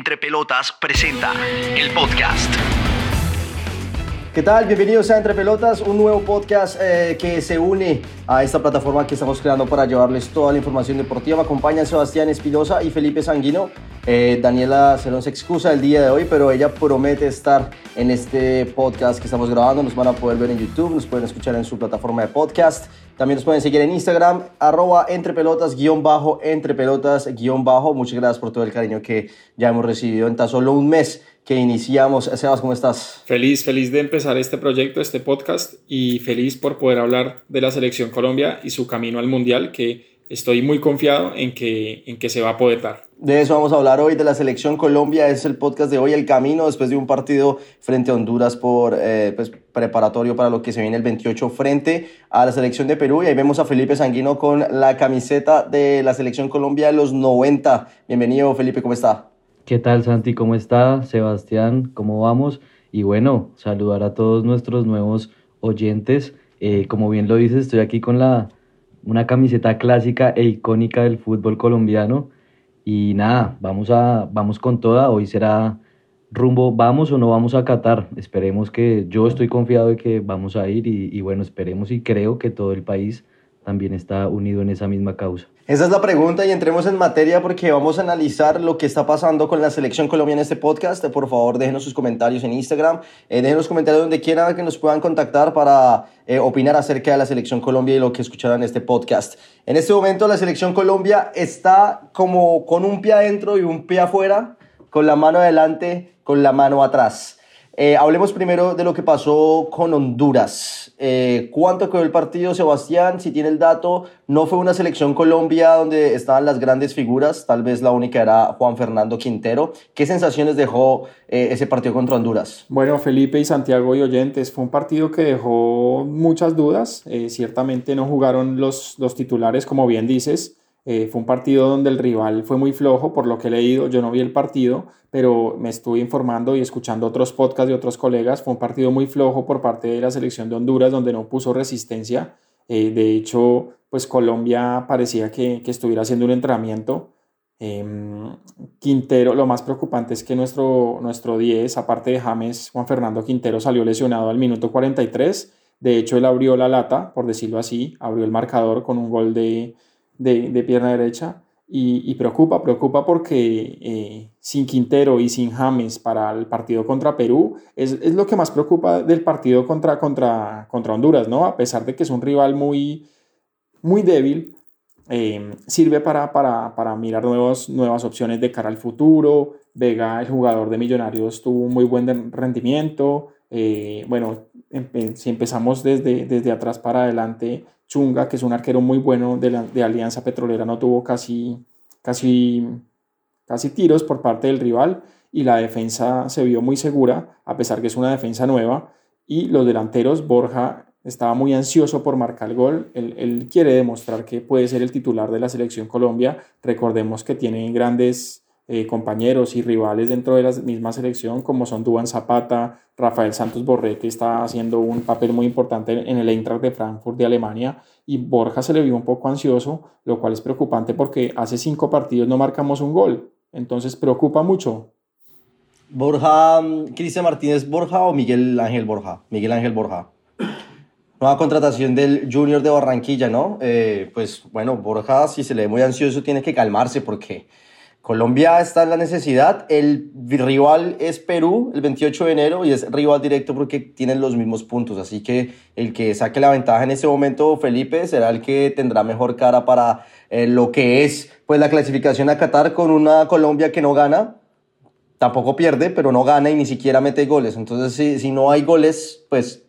Entre Pelotas presenta el podcast. ¿Qué tal? Bienvenidos a Entre Pelotas, un nuevo podcast eh, que se une a esta plataforma que estamos creando para llevarles toda la información deportiva. Me acompañan Sebastián Espinosa y Felipe Sanguino. Eh, Daniela se nos excusa el día de hoy, pero ella promete estar en este podcast que estamos grabando. Nos van a poder ver en YouTube, nos pueden escuchar en su plataforma de podcast. También nos pueden seguir en Instagram, arroba entrepelotas, guion bajo, entrepelotas, guion bajo. Muchas gracias por todo el cariño que ya hemos recibido en tan solo un mes que iniciamos. Sebas, ¿cómo estás? Feliz, feliz de empezar este proyecto, este podcast y feliz por poder hablar de la selección Colombia y su camino al Mundial, que estoy muy confiado en que, en que se va a poder dar. De eso vamos a hablar hoy, de la selección Colombia. Es el podcast de hoy, El Camino, después de un partido frente a Honduras por eh, pues, preparatorio para lo que se viene el 28 frente a la selección de Perú. Y ahí vemos a Felipe Sanguino con la camiseta de la selección Colombia de los 90. Bienvenido, Felipe, ¿cómo está? ¿Qué tal Santi? ¿Cómo está? Sebastián, ¿cómo vamos? Y bueno, saludar a todos nuestros nuevos oyentes. Eh, como bien lo dices, estoy aquí con la, una camiseta clásica e icónica del fútbol colombiano. Y nada, vamos, a, vamos con toda. Hoy será rumbo, vamos o no vamos a Qatar. Esperemos que yo estoy confiado de que vamos a ir y, y bueno, esperemos y creo que todo el país también está unido en esa misma causa. Esa es la pregunta y entremos en materia porque vamos a analizar lo que está pasando con la selección Colombia en este podcast. Por favor, déjenos sus comentarios en Instagram, eh, dejen los comentarios donde quieran que nos puedan contactar para eh, opinar acerca de la selección Colombia y lo que escucharan en este podcast. En este momento la selección Colombia está como con un pie adentro y un pie afuera, con la mano adelante, con la mano atrás. Eh, hablemos primero de lo que pasó con Honduras. Eh, ¿Cuánto quedó el partido, Sebastián? Si tiene el dato, no fue una selección Colombia donde estaban las grandes figuras, tal vez la única era Juan Fernando Quintero. ¿Qué sensaciones dejó eh, ese partido contra Honduras? Bueno, Felipe y Santiago y oyentes, fue un partido que dejó muchas dudas. ciertamente no jugaron los, los titulares, como bien dices. Eh, fue un partido donde el rival fue muy flojo, por lo que he leído, yo no vi el partido, pero me estuve informando y escuchando otros podcasts de otros colegas. Fue un partido muy flojo por parte de la selección de Honduras, donde no puso resistencia. Eh, de hecho, pues Colombia parecía que, que estuviera haciendo un entrenamiento. Em, Quintero, lo más preocupante es que nuestro, nuestro 10, aparte de James, Juan Fernando Quintero salió lesionado al minuto 43. De hecho, él abrió la lata, por decirlo así, abrió el marcador con un gol de, de, pierna derecha y, preocupa, preocupa porque eh, sin Quintero y sin James para el partido contra Perú es, es, lo que más preocupa del partido contra, contra, contra Honduras, ¿no? A pesar de que es un rival muy, muy débil, eh, sirve para, para, para, mirar nuevos, nuevas opciones de cara al futuro. Vega, el jugador de Millonarios, tuvo un muy buen rendimiento. Eh, bueno, si empezamos desde, desde atrás para adelante, Chunga, que es un arquero muy bueno de, de Alianza Petrolera, no tuvo casi, casi, casi tiros por parte del rival y la defensa se vio muy segura, a pesar que es una defensa nueva. Y los delanteros, Borja estaba muy ansioso por marcar el gol. Él, él, quiere demostrar que puede ser el titular de la selección Colombia. Recordemos que tiene grandes eh, compañeros y rivales dentro de la misma selección, como son Duan Zapata, Rafael Santos Borré, que está haciendo un papel muy importante en el Eintracht de Frankfurt de Alemania, y Borja se le vio un poco ansioso, lo cual es preocupante porque hace cinco partidos no marcamos un gol, entonces preocupa mucho. Borja, Cristian Martínez Borja o Miguel Ángel Borja, Miguel Ángel Borja. Nueva contratación del Junior de Barranquilla, ¿no? Eh, pues bueno, Borja, si se le ve muy ansioso, tiene que calmarse porque Colombia está en la necesidad. El rival es Perú el 28 de enero y es rival directo porque tienen los mismos puntos. Así que el que saque la ventaja en ese momento, Felipe, será el que tendrá mejor cara para eh, lo que es pues la clasificación a Qatar con una Colombia que no gana. Tampoco pierde, pero no gana y ni siquiera mete goles. Entonces, si, si no hay goles, pues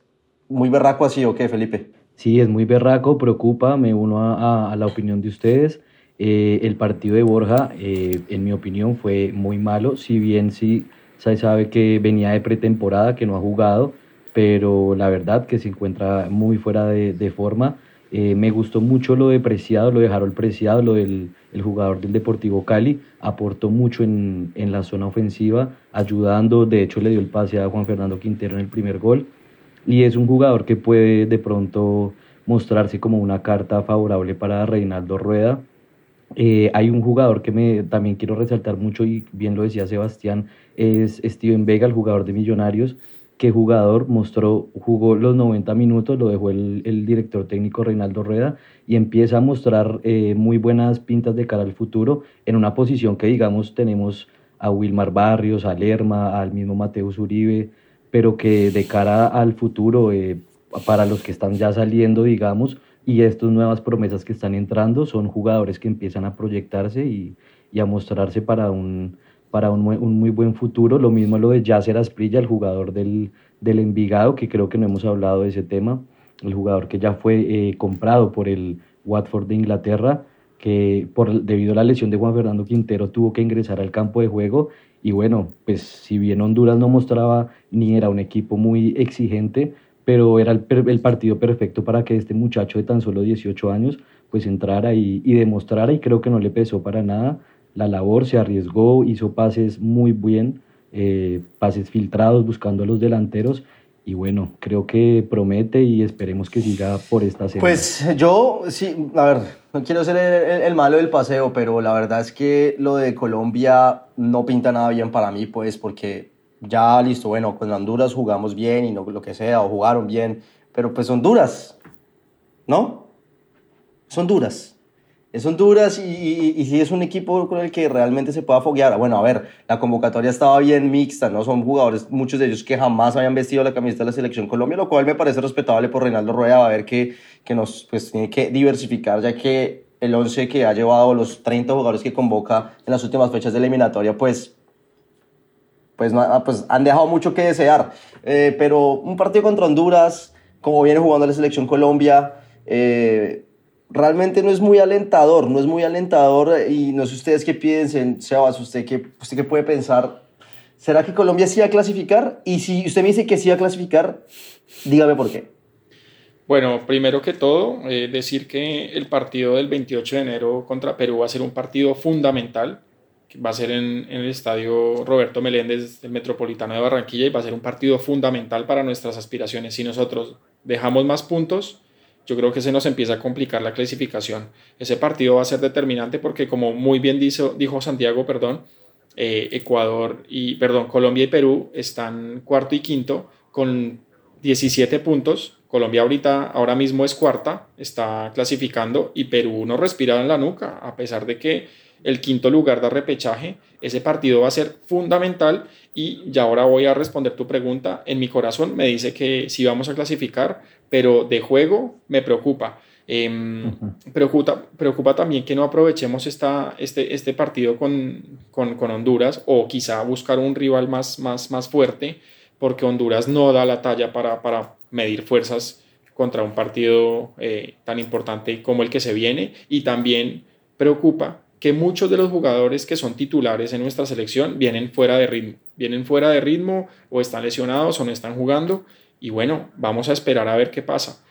muy berraco así, ¿o qué, Felipe? Sí, es muy berraco, preocupa, me uno a la opinión de ustedes. Eh, el partido de Borja, eh, en mi opinión, fue muy malo, si bien sí se sabe que venía de pretemporada, que no ha jugado, pero la verdad que se encuentra muy fuera de, forma. Eh, me gustó mucho lo de Preciado, lo de Harold Preciado, lo del el jugador del Deportivo Cali, aportó mucho en, en la zona ofensiva, ayudando, de hecho le dio el pase a Juan Fernando Quintero en el primer gol, y es un jugador que puede de pronto mostrarse como una carta favorable para Reinaldo Rueda, Eh, hay un jugador que me también quiero resaltar mucho y bien lo decía Sebastián, es Steven Vega, el jugador de Millonarios, que jugador mostró, jugó los 90 minutos, lo dejó el, director técnico Reinaldo Rueda y empieza a mostrar eh, muy buenas pintas de cara al futuro en una posición que digamos tenemos a Wilmar Barrios, a Lerma, al mismo Mateus Uribe, pero que de cara al futuro, eh, para los que están ya saliendo, digamos, y estas nuevas promesas que están entrando, son jugadores que empiezan a proyectarse y, a mostrarse para un, para un, un, muy buen futuro. Lo mismo lo de Yasser Asprilla, el jugador del, del Envigado, que creo que no hemos hablado de ese tema, el jugador que ya fue eh, comprado por el Watford de Inglaterra, que por, debido a la lesión de Juan Fernando Quintero tuvo que ingresar al campo de juego y bueno, pues si bien Honduras no mostraba ni era un equipo muy exigente, pero era el, partido perfecto para que este muchacho de tan solo 18 años pues entrara y, demostrara y creo que no le pesó para nada la labor, se arriesgó, hizo pases muy bien, eh, pases filtrados buscando a los delanteros y bueno, creo que promete y esperemos que siga por esta semana. Pues yo, sí, a ver, no quiero ser el, malo del paseo, pero la verdad es que lo de Colombia no pinta nada bien para mí, pues, porque ya listo, bueno, con Honduras jugamos bien y no lo que sea, o jugaron bien, pero pues Honduras, ¿no? Son duras. Es Honduras y, y, y, sí es un equipo con el que realmente se pueda foguear. Bueno, a ver, la convocatoria estaba bien mixta, ¿no? Son jugadores, muchos de ellos que jamás habían vestido la camiseta de la Selección Colombia, lo cual me parece respetable por Reinaldo Rueda, a ver que, que nos pues, tiene que diversificar, ya que el 11 que ha llevado los 30 jugadores que convoca en las últimas fechas de eliminatoria, pues, pues, no, pues han dejado mucho que desear. Eh, pero un partido contra Honduras, como viene jugando la Selección Colombia, eh, realmente no es muy alentador, no es muy alentador y no sé ustedes qué piensen, Sebas, usted qué, usted qué puede pensar, ¿será que Colombia sí va a clasificar? Y si usted me dice que sí va a clasificar, dígame por qué. Bueno, primero que todo, eh, decir que el partido del 28 de enero contra Perú va a ser un partido fundamental, va a ser en, el estadio Roberto Meléndez del Metropolitano de Barranquilla y va a ser un partido fundamental para nuestras aspiraciones. Si nosotros dejamos más puntos, yo creo que se nos empieza a complicar la clasificación. Ese partido va a ser determinante porque, como muy bien dijo Santiago, perdón, eh, Ecuador y, perdón, Colombia y Perú están cuarto y quinto con 17 puntos. Colombia ahorita, ahora mismo es cuarta, está clasificando y Perú no respira en la nuca, a pesar de que el quinto lugar de repechaje, ese partido va a ser fundamental y ya ahora voy a responder tu pregunta. En mi corazón me dice que sí vamos a clasificar, pero de juego me preocupa. Eh, uh -huh. preocupa, preocupa también que no aprovechemos esta, este, este partido con, con, con, Honduras o quizá buscar un rival más, más, más fuerte, porque Honduras no da la talla para, para medir fuerzas contra un partido eh, tan importante como el que se viene. Y también preocupa que muchos de los jugadores que son titulares en nuestra selección vienen fuera de ritmo, vienen fuera de ritmo o están lesionados o no están jugando y bueno, vamos a esperar a ver qué pasa.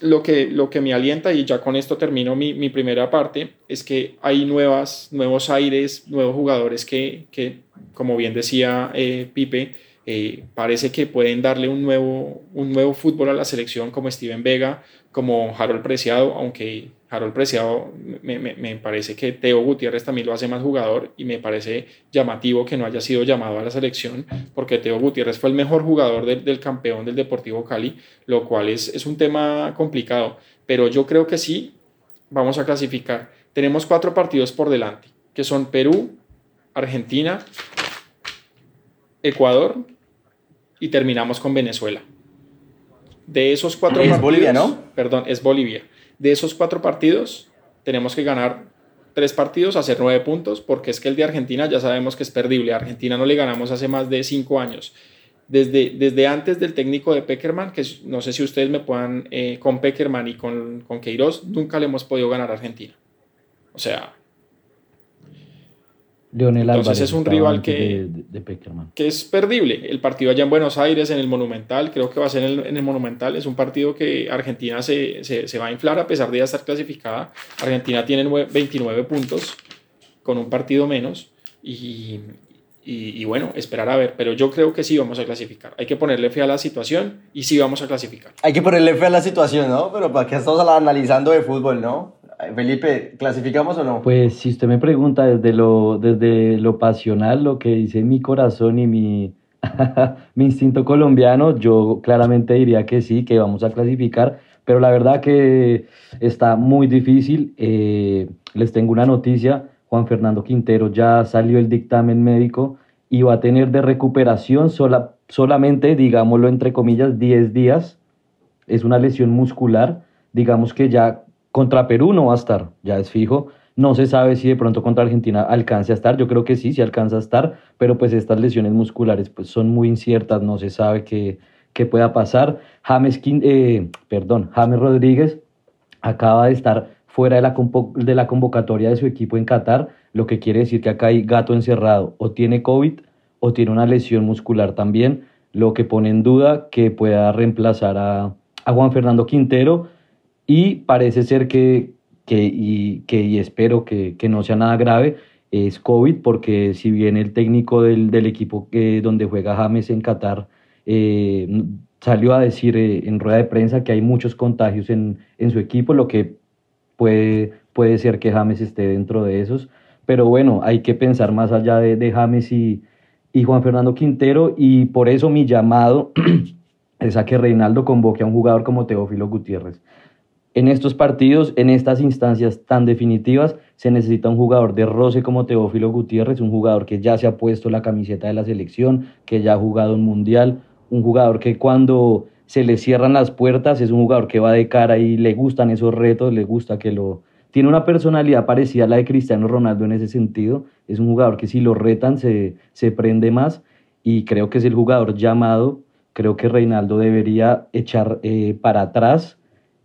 Lo que, lo que me alienta, y ya con esto termino mi, mi primera parte, es que hay nuevas, nuevos aires, nuevos jugadores que, que como bien decía eh, Pipe, eh, parece que pueden darle un nuevo, un nuevo fútbol a la selección como Steven Vega, como Harold Preciado, aunque Harold Preciado me, me, me, parece que Teo Gutiérrez también lo hace más jugador y me parece llamativo que no haya sido llamado a la selección porque Teo Gutiérrez fue el mejor jugador del, del campeón del Deportivo Cali, lo cual es, es un tema complicado, pero yo creo que sí vamos a clasificar. Tenemos cuatro partidos por delante, que son Perú, Argentina, Ecuador y terminamos con Venezuela. De esos cuatro es partidos, Bolivia, ¿no? Perdón, es Bolivia. De esos cuatro partidos, tenemos que ganar tres partidos, hacer nueve puntos, porque es que el de Argentina ya sabemos que es perdible. A Argentina no le ganamos hace más de cinco años. Desde, desde antes del técnico de Peckerman, que no sé si ustedes me puedan, eh, con Peckerman y con, con Queiroz, nunca le hemos podido ganar a Argentina. O sea, Leonel Entonces Álvarez es un rival que, de, de, de que, es perdible. El partido allá en Buenos Aires, en el Monumental, creo que va a ser en el, en el Monumental. Es un partido que Argentina se, se, se, va a inflar a pesar de ya estar clasificada. Argentina tiene 9, 29 puntos con un partido menos. Y, y, y, bueno, esperar a ver. Pero yo creo que sí vamos a clasificar. Hay que ponerle fe a la situación y sí vamos a clasificar. Hay que ponerle fe a la situación, ¿no? Pero para qué estamos analizando de fútbol, ¿no? Felipe, ¿clasificamos o no? Pues si usted me pregunta desde lo, desde lo pasional, lo que dice mi corazón y mi, mi instinto colombiano, yo claramente diría que sí, que vamos a clasificar, pero la verdad que está muy difícil. Eh, les tengo una noticia, Juan Fernando Quintero ya salió el dictamen médico y va a tener de recuperación sola, solamente, digámoslo entre comillas, 10 días. Es una lesión muscular, digamos que ya contra Perú no va a estar, ya es fijo. No se sabe si de pronto contra Argentina alcance a estar. Yo creo que sí, sí alcanza a estar, pero pues estas lesiones musculares pues son muy inciertas, no se sabe qué, qué pueda pasar. James, eh, perdón, James Rodríguez acaba de estar fuera de la, de la convocatoria de su equipo en Qatar, lo que quiere decir que acá hay gato encerrado, o tiene COVID o tiene una lesión muscular también, lo que pone en duda que pueda reemplazar a, a Juan Fernando Quintero y parece ser que, que, y, que, espero que, que, no sea nada grave, es COVID, porque si bien el técnico del, del equipo que, donde juega James en Qatar eh, salió a decir eh, en rueda de prensa que hay muchos contagios en, en su equipo, lo que puede, puede ser que James esté dentro de esos. Pero bueno, hay que pensar más allá de, de James y, y Juan Fernando Quintero, y por eso mi llamado es a que Reinaldo convoque a un jugador como Teófilo Gutiérrez. En estos partidos, en estas instancias tan definitivas, se necesita un jugador de roce como Teófilo Gutiérrez, un jugador que ya se ha puesto la camiseta de la selección, que ya ha jugado un mundial, un jugador que cuando se le cierran las puertas es un jugador que va de cara y le gustan esos retos, le gusta que lo... Tiene una personalidad parecida a la de Cristiano Ronaldo en ese sentido, es un jugador que si lo retan se, se prende más y creo que es el jugador llamado, creo que Reinaldo debería echar eh, para atrás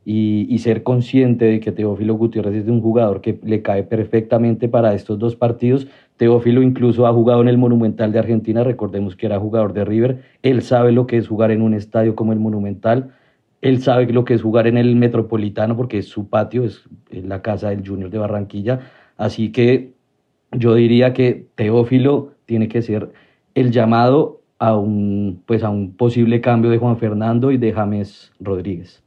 y, ser consciente de que Teófilo Gutiérrez es un jugador que le cae perfectamente para estos dos partidos. Teófilo incluso ha jugado en el Monumental de Argentina, recordemos que era jugador de River, él sabe lo que es jugar en un estadio como el Monumental, él sabe lo que es jugar en el Metropolitano porque es su patio, es la casa del Junior de Barranquilla, así que yo diría que Teófilo tiene que ser el llamado a un, pues a un posible cambio de Juan Fernando y de James Rodríguez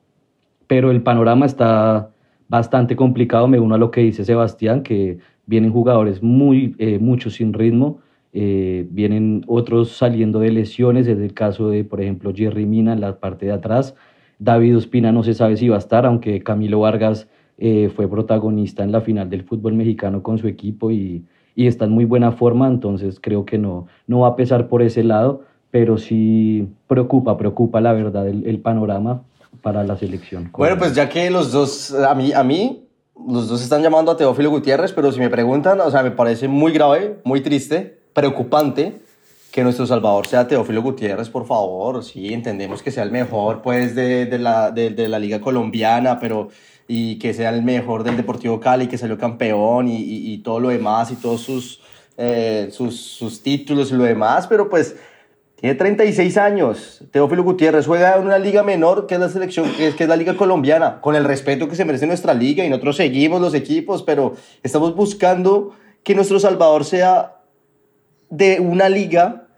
pero el panorama está bastante complicado, me uno a lo que dice Sebastián, que vienen jugadores muy, eh, muchos sin ritmo, eh, vienen otros saliendo de lesiones, es el caso de, por ejemplo, Jerry Mina en la parte de atrás, David Ospina no se sabe si va a estar, aunque Camilo Vargas eh, fue protagonista en la final del fútbol mexicano con su equipo y, y, está en muy buena forma, entonces creo que no, no va a pesar por ese lado, pero sí preocupa, preocupa la verdad el, el panorama para la selección. Bueno, pues ya que los dos, a mí, a mí, los dos están llamando a Teófilo Gutiérrez, pero si me preguntan, o sea, me parece muy grave, muy triste, preocupante que nuestro Salvador sea Teófilo Gutiérrez, por favor. Sí, entendemos que sea el mejor, pues, de, de la, de, de, la Liga Colombiana, pero y que sea el mejor del Deportivo Cali, que salió campeón y, y, y todo lo demás y todos sus, eh, sus, sus títulos y lo demás, pero pues tiene 36 años. Teófilo Gutiérrez juega en una liga menor que es la selección, que es, que es la liga colombiana, con el respeto que se merece nuestra liga y nosotros seguimos los equipos, pero estamos buscando que nuestro Salvador sea de una liga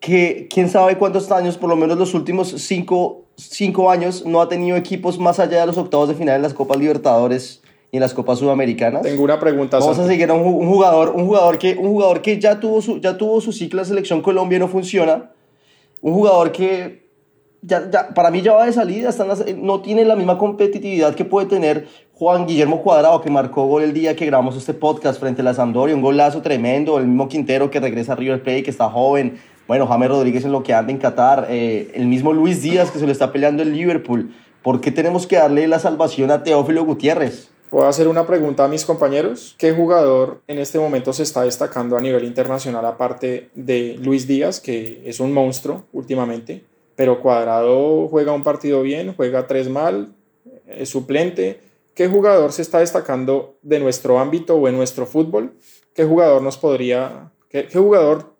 que quién sabe cuántos años, por lo menos los últimos cinco, cinco años, no ha tenido equipos más allá de los octavos de final en las Copas Libertadores y en las Copas Sudamericanas. Tengo una pregunta. Vamos a seguir a un, un, jugador, un jugador que, un jugador que ya tuvo su, ya tuvo su ciclo de selección Colombia y no funciona un jugador que ya, para mí ya va de salida, no tiene la misma competitividad que puede tener Juan Guillermo Cuadrado, que marcó gol el día que grabamos este podcast frente a la Sampdoria, un golazo tremendo, el mismo Quintero que regresa a River Plate, que está joven, bueno, James Rodríguez en lo que anda en Qatar, eh, el mismo Luis Díaz que se lo está peleando en Liverpool. ¿Por qué tenemos que darle la salvación a Teófilo Gutiérrez? Puedo hacer una pregunta a mis compañeros. ¿Qué jugador en este momento se está destacando a nivel internacional aparte de Luis Díaz, que es un monstruo últimamente? Pero Cuadrado juega un partido bien, juega tres mal, es suplente. ¿Qué jugador se está destacando de nuestro ámbito o en nuestro fútbol? ¿Qué jugador nos podría, qué, qué jugador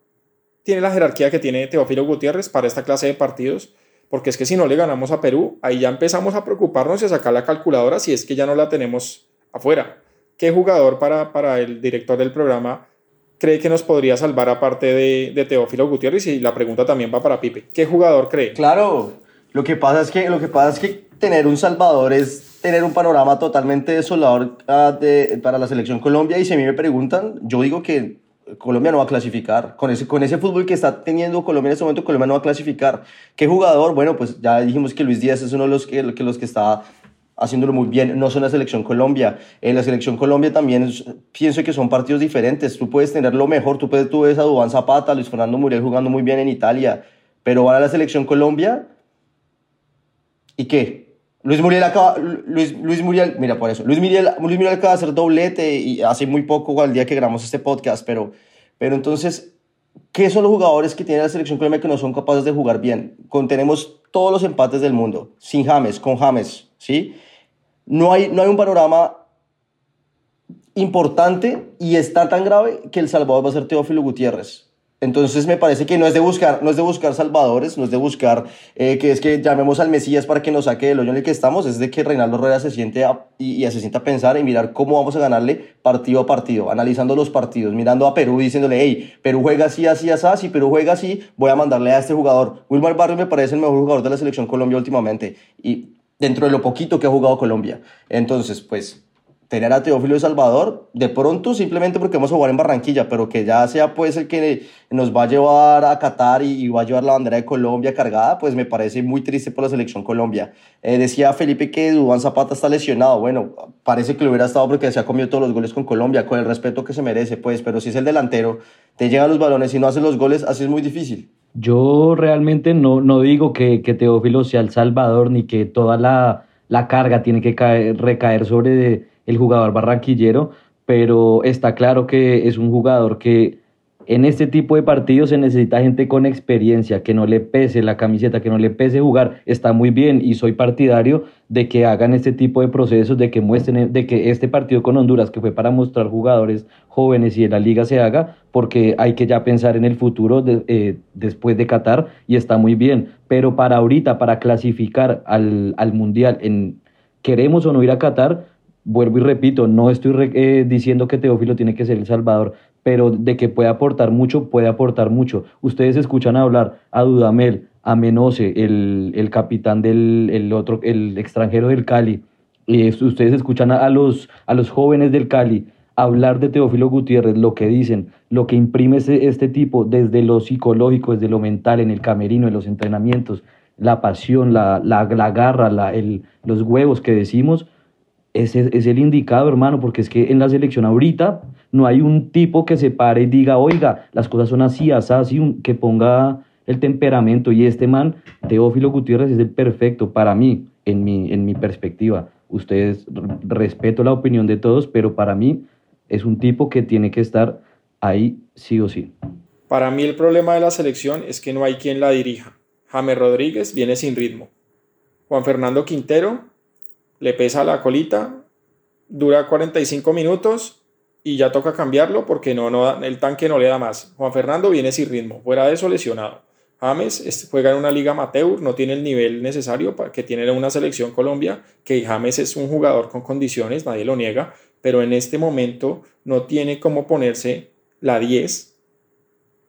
tiene la jerarquía que tiene Teófilo Gutiérrez para esta clase de partidos? Porque es que si no le ganamos a Perú, ahí ya empezamos a preocuparnos y a sacar la calculadora si es que ya no la tenemos afuera. ¿Qué jugador para, para el director del programa cree que nos podría salvar aparte de, Teófilo Gutiérrez? Y la pregunta también va para Pipe. ¿Qué jugador cree? Claro, Lo que pasa es que, lo que, pasa es que tener un Salvador es tener un panorama totalmente desolador uh, de, para la selección Colombia y si a mí me preguntan, yo digo que Colombia no va a clasificar. Con ese, con ese fútbol que está teniendo Colombia en este momento, Colombia no va a clasificar. ¿Qué jugador? Bueno, pues ya dijimos que Luis Díaz es uno de los que, que los que está haciéndolo muy bien. No son la selección Colombia. La selección Colombia también pienso que son partidos diferentes. Tú puedes tener lo mejor. Tú, puedes, tú ves a Dubán Zapata, Luis Fernando Muriel jugando muy bien en Italia. Pero van a la selección Colombia. ¿Y qué? Luis Muriel acaba, Luis, Luis Muriel, mira por eso, Luis Muriel, Luis Muriel acaba de hacer doblete y hace muy poco al día que grabamos este podcast, pero, pero entonces, ¿qué son los jugadores que tiene la selección Colombia que no son capaces de jugar bien? Con, tenemos todos los empates del mundo, sin James, con James, ¿sí? No hay, no hay un panorama importante y está tan grave que El Salvador va a ser Teófilo Gutiérrez. Entonces me parece que no es de buscar, no es de buscar salvadores, no es de buscar eh, que es que llamemos al Mesías para que nos saque del hoyo en el que estamos, es de que Reinaldo Rueda se siente y, se sienta a pensar y mirar cómo vamos a ganarle partido a partido, analizando los partidos, mirando a Perú diciéndole, hey, Perú juega así, así, así, si Perú juega así, voy a mandarle a este jugador. Wilmar Barrio me parece el mejor jugador de la selección Colombia últimamente y dentro de lo poquito que ha jugado Colombia. Entonces, pues tener a Teófilo de Salvador, de pronto simplemente porque vamos a jugar en Barranquilla, pero que ya sea pues el que nos va a llevar a Qatar y, va a llevar la bandera de Colombia cargada, pues me parece muy triste por la selección Colombia. Eh, decía Felipe que Dubán Zapata está lesionado, bueno, parece que lo hubiera estado porque se ha comido todos los goles con Colombia, con el respeto que se merece, pues, pero si es el delantero, te llegan los balones y no hace los goles, así es muy difícil. Yo realmente no, no digo que, que Teófilo sea el Salvador ni que toda la, la carga tiene que caer, recaer sobre el jugador barranquillero, pero está claro que es un jugador que en este tipo de partidos se necesita gente con experiencia, que no le pese la camiseta, que no le pese jugar. Está muy bien y soy partidario de que hagan este tipo de procesos, de que muestren, de que este partido con Honduras, que fue para mostrar jugadores jóvenes y en la liga se haga, porque hay que ya pensar en el futuro eh, después de Qatar y está muy bien. Pero para ahorita, para clasificar al, al Mundial, en, queremos o no ir a Qatar, vuelvo y repito, no estoy eh, diciendo que Teófilo tiene que ser el Salvador, pero de que puede aportar mucho, puede aportar mucho. Ustedes escuchan hablar a Dudamel, a Menose, el, el capitán del el otro, el extranjero del Cali, y ustedes escuchan a, los, a los jóvenes del Cali hablar de Teófilo Gutiérrez, lo que dicen, lo que imprime este, este tipo desde lo psicológico, desde lo mental, en el camerino, en los entrenamientos, la pasión, la, la, la garra, la, el, los huevos que decimos, es, el indicado, hermano, porque es que en la selección ahorita no hay un tipo que se pare y diga, oiga, las cosas son así, así, que ponga el temperamento. Y este man, Teófilo Gutiérrez, es el perfecto para mí, en mi, en mi perspectiva. Ustedes, respeto la opinión de todos, pero para mí es un tipo que tiene que estar ahí sí o sí. Para mí el problema de la selección es que no hay quien la dirija. James Rodríguez viene sin ritmo. Juan Fernando Quintero le pesa la colita, dura 45 minutos y ya toca cambiarlo porque no, no, el tanque no le da más. Juan Fernando viene sin ritmo, fuera de eso lesionado. James juega en una liga amateur, no tiene el nivel necesario para que tiene una selección Colombia, que James es un jugador con condiciones, nadie lo niega, pero en este momento no tiene cómo ponerse la 10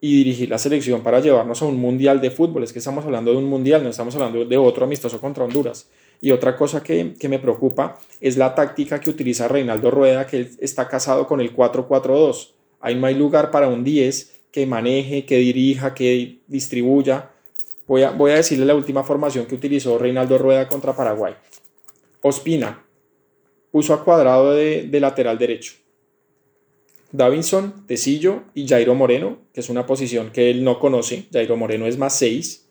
y dirigir la selección para llevarnos a un mundial de fútbol. Es que estamos hablando de un mundial, no estamos hablando de otro amistoso contra Honduras. Y otra cosa que, me preocupa es la táctica que utiliza Reinaldo Rueda, que está casado con el 4-4-2. Ahí no hay lugar para un 10 que maneje, que dirija, que distribuya. Voy a, voy a decirle la última formación que utilizó Reinaldo Rueda contra Paraguay. Ospina puso a cuadrado de, de lateral derecho. Davinson, Tecillo y Jairo Moreno, que es una posición que él no conoce. Jairo Moreno es más 6.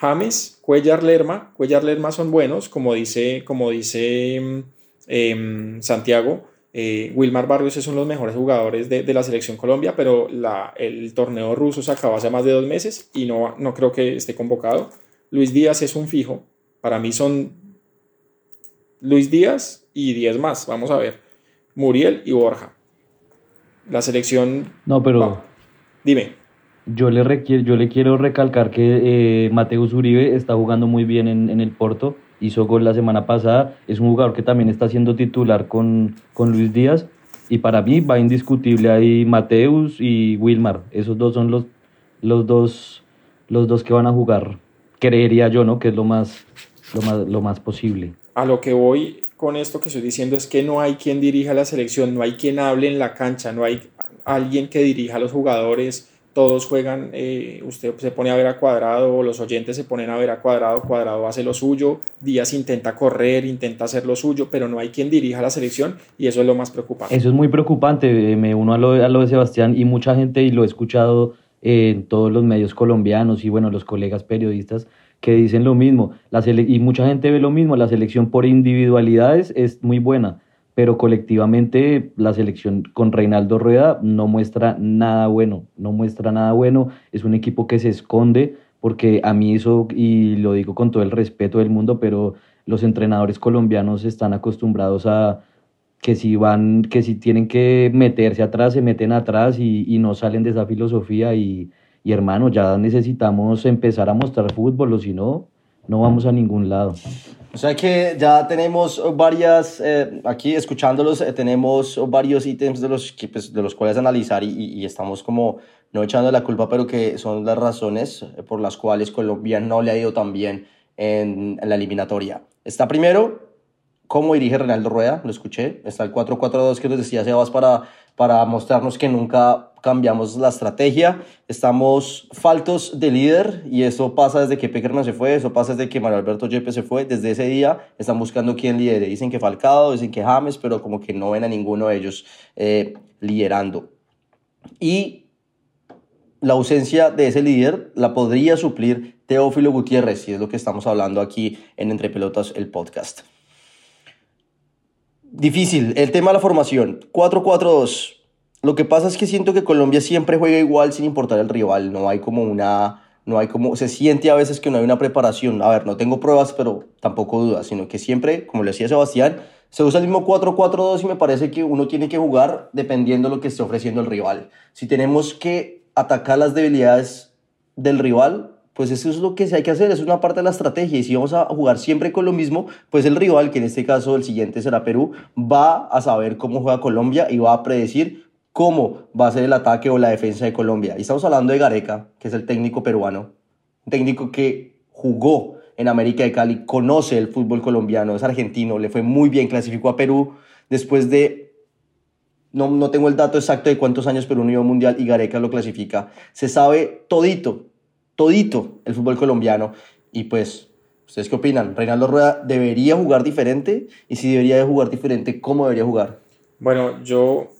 James, Cuellar Lerma, Cuellar Lerma son buenos, como dice, como dice em, Santiago. Eh, Wilmar Barrios es uno de los mejores jugadores de, la selección Colombia, pero la, el torneo ruso se acabó hace más de dos meses y no, no creo que esté convocado. Luis Díaz es un fijo. Para mí son Luis Díaz y 10 más. Vamos a ver. Muriel y Borja. La selección. No, pero. Dime. Yo le, requiero, yo le quiero recalcar que eh, Mateus Uribe está jugando muy bien en, el Porto, hizo gol la semana pasada, es un jugador que también está siendo titular con, con Luis Díaz y para mí va indiscutible ahí Mateus y Wilmar, esos dos son los, los, dos, los dos que van a jugar creería yo, ¿no? Que es lo más, lo más, lo más posible. A lo que voy con esto que estoy diciendo es que no hay quien dirija la selección, no hay quien hable en la cancha, no hay alguien que dirija a los jugadores, todos juegan, eh, usted se pone a ver a cuadrado, los oyentes se ponen a ver a cuadrado, cuadrado hace lo suyo, Díaz intenta correr, intenta hacer lo suyo, pero no hay quien dirija la selección y eso es lo más preocupante. Eso es muy preocupante, me uno a lo, a lo de Sebastián y mucha gente, y lo he escuchado en todos los medios colombianos y bueno, los colegas periodistas que dicen lo mismo, la y mucha gente ve lo mismo, la selección por individualidades es muy buena pero colectivamente la selección con Reinaldo Rueda no muestra nada bueno, no muestra nada bueno, es un equipo que se esconde, porque a mí eso, y lo digo con todo el respeto del mundo, pero los entrenadores colombianos están acostumbrados a que si van, que si tienen que meterse atrás, se meten atrás y, y no salen de esa filosofía. Y, y hermano, ya necesitamos empezar a mostrar fútbol, o si no, no vamos a ningún lado. O sea que ya tenemos varias, eh, aquí escuchándolos, eh, tenemos varios ítems de los, pues, de los cuales analizar y, y, estamos como no echando la culpa, pero que son las razones por las cuales Colombia no le ha ido tan bien en, en la eliminatoria. Está primero, cómo dirige Reinaldo Rueda, lo escuché. Está el 4-4-2 que nos decía Sebas para, para mostrarnos que nunca cambiamos la estrategia, estamos faltos de líder y eso pasa desde que Peckerman se fue, eso pasa desde que Mario Alberto Yepes se fue, desde ese día están buscando quién lidere, dicen que Falcado, dicen que James, pero como que no ven a ninguno de ellos eh, liderando. Y la ausencia de ese líder la podría suplir Teófilo Gutiérrez, y es lo que estamos hablando aquí en Entre Pelotas, el podcast. Difícil, el tema de la formación, 4-4-2 lo que pasa es que siento que Colombia siempre juega igual sin importar el rival. No hay como una. No hay como. Se siente a veces que no hay una preparación. A ver, no tengo pruebas, pero tampoco dudas, sino que siempre, como le decía Sebastián, se usa el mismo 4-4-2 y me parece que uno tiene que jugar dependiendo de lo que esté ofreciendo el rival. Si tenemos que atacar las debilidades del rival, pues eso es lo que hay que hacer, es una parte de la estrategia. Y si vamos a jugar siempre con lo mismo, pues el rival, que en este caso el siguiente será Perú, va a saber cómo juega Colombia y va a predecir cómo va a ser el ataque o la defensa de Colombia. Y estamos hablando de Gareca, que es el técnico peruano, un técnico que jugó en América de Cali, conoce el fútbol colombiano, es argentino, le fue muy bien, clasificó a Perú después de, no, no tengo el dato exacto de cuántos años Perú no mundial y Gareca lo clasifica. Se sabe todito, todito el fútbol colombiano y pues ¿Ustedes qué opinan? ¿Reinaldo Rueda debería jugar diferente? Y si debería jugar diferente, ¿cómo debería jugar? Bueno, yo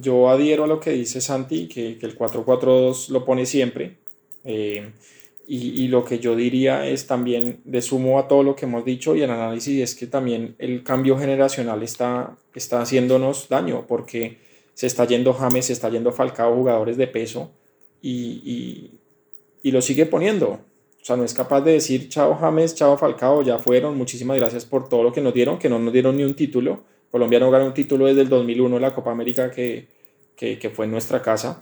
yo adhiero a lo que dice Santi, que, que el 4-4-2 lo pone siempre. Eh, y, y, lo que yo diría es también, de sumo a todo lo que hemos dicho y el análisis, es que también el cambio generacional está, está haciéndonos daño, porque se está yendo James, se está yendo Falcao, jugadores de peso, y, y, y lo sigue poniendo. O sea, no es capaz de decir, chao James, chao Falcao, ya fueron, muchísimas gracias por todo lo que nos dieron, que no nos dieron ni un título Colombia no ganó un título desde el 2001, la Copa América que, que, fue en nuestra casa.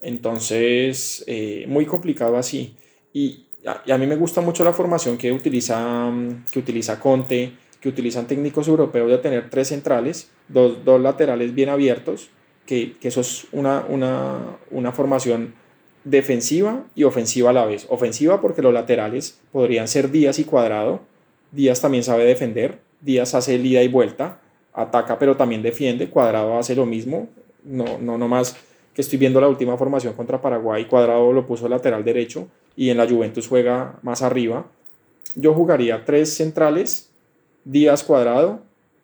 Entonces, eh, muy complicado así. Y a, y a, mí me gusta mucho la formación que utiliza, que utiliza Conte, que utilizan técnicos europeos de tener tres centrales, dos, dos laterales bien abiertos, que, que eso es una, una, una formación defensiva y ofensiva a la vez. Ofensiva porque los laterales podrían ser Díaz y Cuadrado. Díaz también sabe defender. Díaz hace ida y vuelta ataca pero también defiende, Cuadrado hace lo mismo, no, no nomás que estoy viendo la última formación contra Paraguay, Cuadrado lo puso lateral derecho y en la Juventus juega más arriba. Yo jugaría tres centrales, Díaz Cuadrado,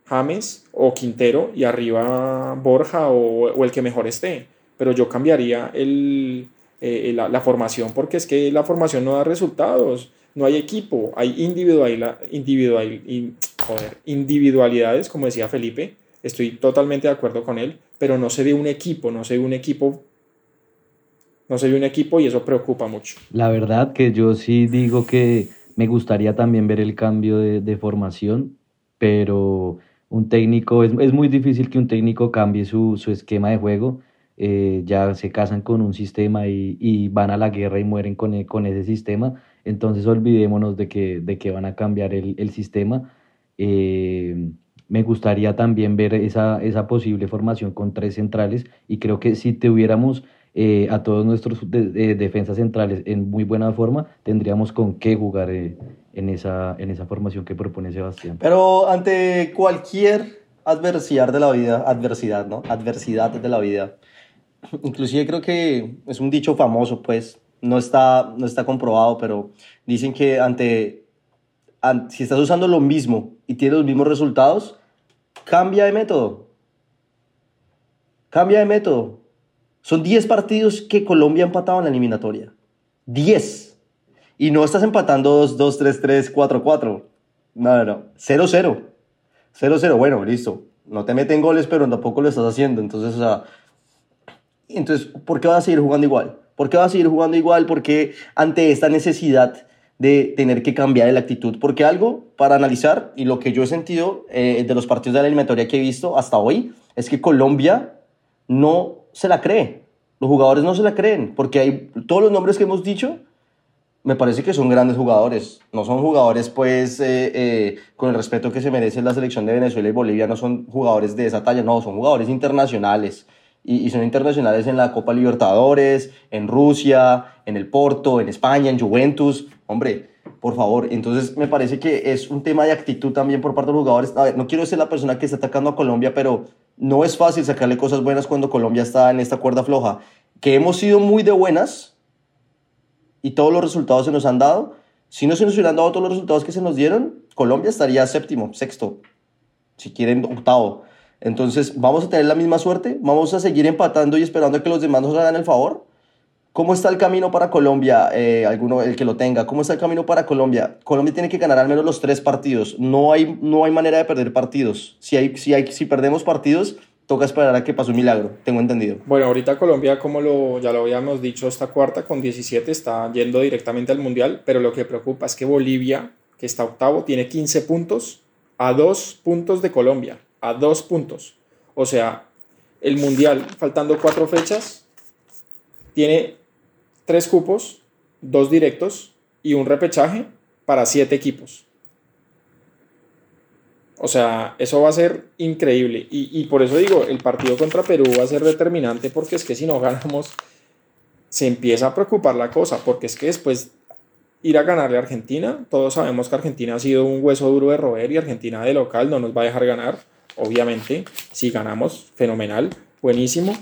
James o Quintero y arriba Borja o, el que mejor esté, pero yo cambiaría el, eh, la, la, formación porque es que la formación no da resultados no hay equipo, hay individual, individual, joder, individualidades, como decía Felipe, estoy totalmente de acuerdo con él, pero no se ve un equipo, no se ve un equipo, no se ve un equipo y eso preocupa mucho. La verdad que yo sí digo que me gustaría también ver el cambio de, de formación, pero un técnico, es, es, muy difícil que un técnico cambie su, su esquema de juego. Eh, ya se casan con un sistema y, y, van a la guerra y mueren con, con ese sistema entonces olvidémonos de que, de que van a cambiar el, el sistema. Eh, me gustaría también ver esa, esa posible formación con tres centrales y creo que si tuviéramos eh, a todos nuestros defensas centrales en muy buena forma, tendríamos con qué jugar eh, en, esa, en esa formación que propone Sebastián. Pero ante cualquier adversidad de la vida, adversidad, ¿no? Adversidad de la vida. Inclusive creo que es un dicho famoso, pues, no está, no está comprobado, pero dicen que ante, si estás usando lo mismo y tienes los mismos resultados, cambia de método. Cambia de método. Son 10 partidos que Colombia ha empatado en la eliminatoria. 10. Y no estás empatando 2, 2, 3, 3, 4, 4. No, no, no. 0, 0. 0, 0. Bueno, listo. No te meten goles, pero tampoco lo estás haciendo. Entonces, o sea, entonces, ¿por qué vas a seguir jugando igual? ¿Por qué vas a seguir jugando igual? Porque ante esta necesidad de tener que cambiar la actitud. Porque algo para analizar, y lo que yo he sentido eh, de los partidos de la eliminatoria que he visto hasta hoy, es que Colombia no se la cree. Los jugadores no se la creen, porque hay todos los nombres que hemos dicho, me parece que son grandes jugadores. No son jugadores, pues, eh, eh, con el respeto que se merece la selección de Venezuela y Bolivia, no son jugadores de esa talla, no, son jugadores internacionales y, son internacionales en la Copa Libertadores, en Rusia, en el Porto, en España, en Juventus. Hombre, por favor. Entonces me parece que es un tema de actitud también por parte de los jugadores. A ver, no quiero ser la persona que está atacando a Colombia, pero no es fácil sacarle cosas buenas cuando Colombia está en esta cuerda floja. Que hemos sido muy de buenas y todos los resultados se nos han dado. Si no se nos hubieran dado todos los resultados que se nos dieron, Colombia estaría séptimo, sexto, si quieren octavo. Entonces, ¿vamos a tener la misma suerte? ¿Vamos a seguir empatando y esperando que los demás nos hagan el favor? ¿Cómo está el camino para Colombia? Eh, alguno, el que lo tenga. ¿Cómo está el camino para Colombia? Colombia tiene que ganar al menos los tres partidos. No hay, no hay manera de perder partidos. Si, hay, si, hay, si perdemos partidos, toca esperar a que pase un milagro. Tengo entendido. Bueno, ahorita Colombia, como lo, ya lo habíamos dicho, esta cuarta con 17 está yendo directamente al Mundial. Pero lo que preocupa es que Bolivia, que está octavo, tiene 15 puntos a dos puntos de Colombia a dos puntos. O sea, el Mundial, faltando cuatro fechas, tiene tres cupos, dos directos y un repechaje para siete equipos. O sea, eso va a ser increíble. Y, por eso digo, el partido contra Perú va a ser determinante porque es que si no ganamos, se empieza a preocupar la cosa. Porque es que después ir a ganarle a Argentina, todos sabemos que Argentina ha sido un hueso duro de roer y Argentina de local no nos va a dejar ganar obviamente, si ganamos, fenomenal, buenísimo.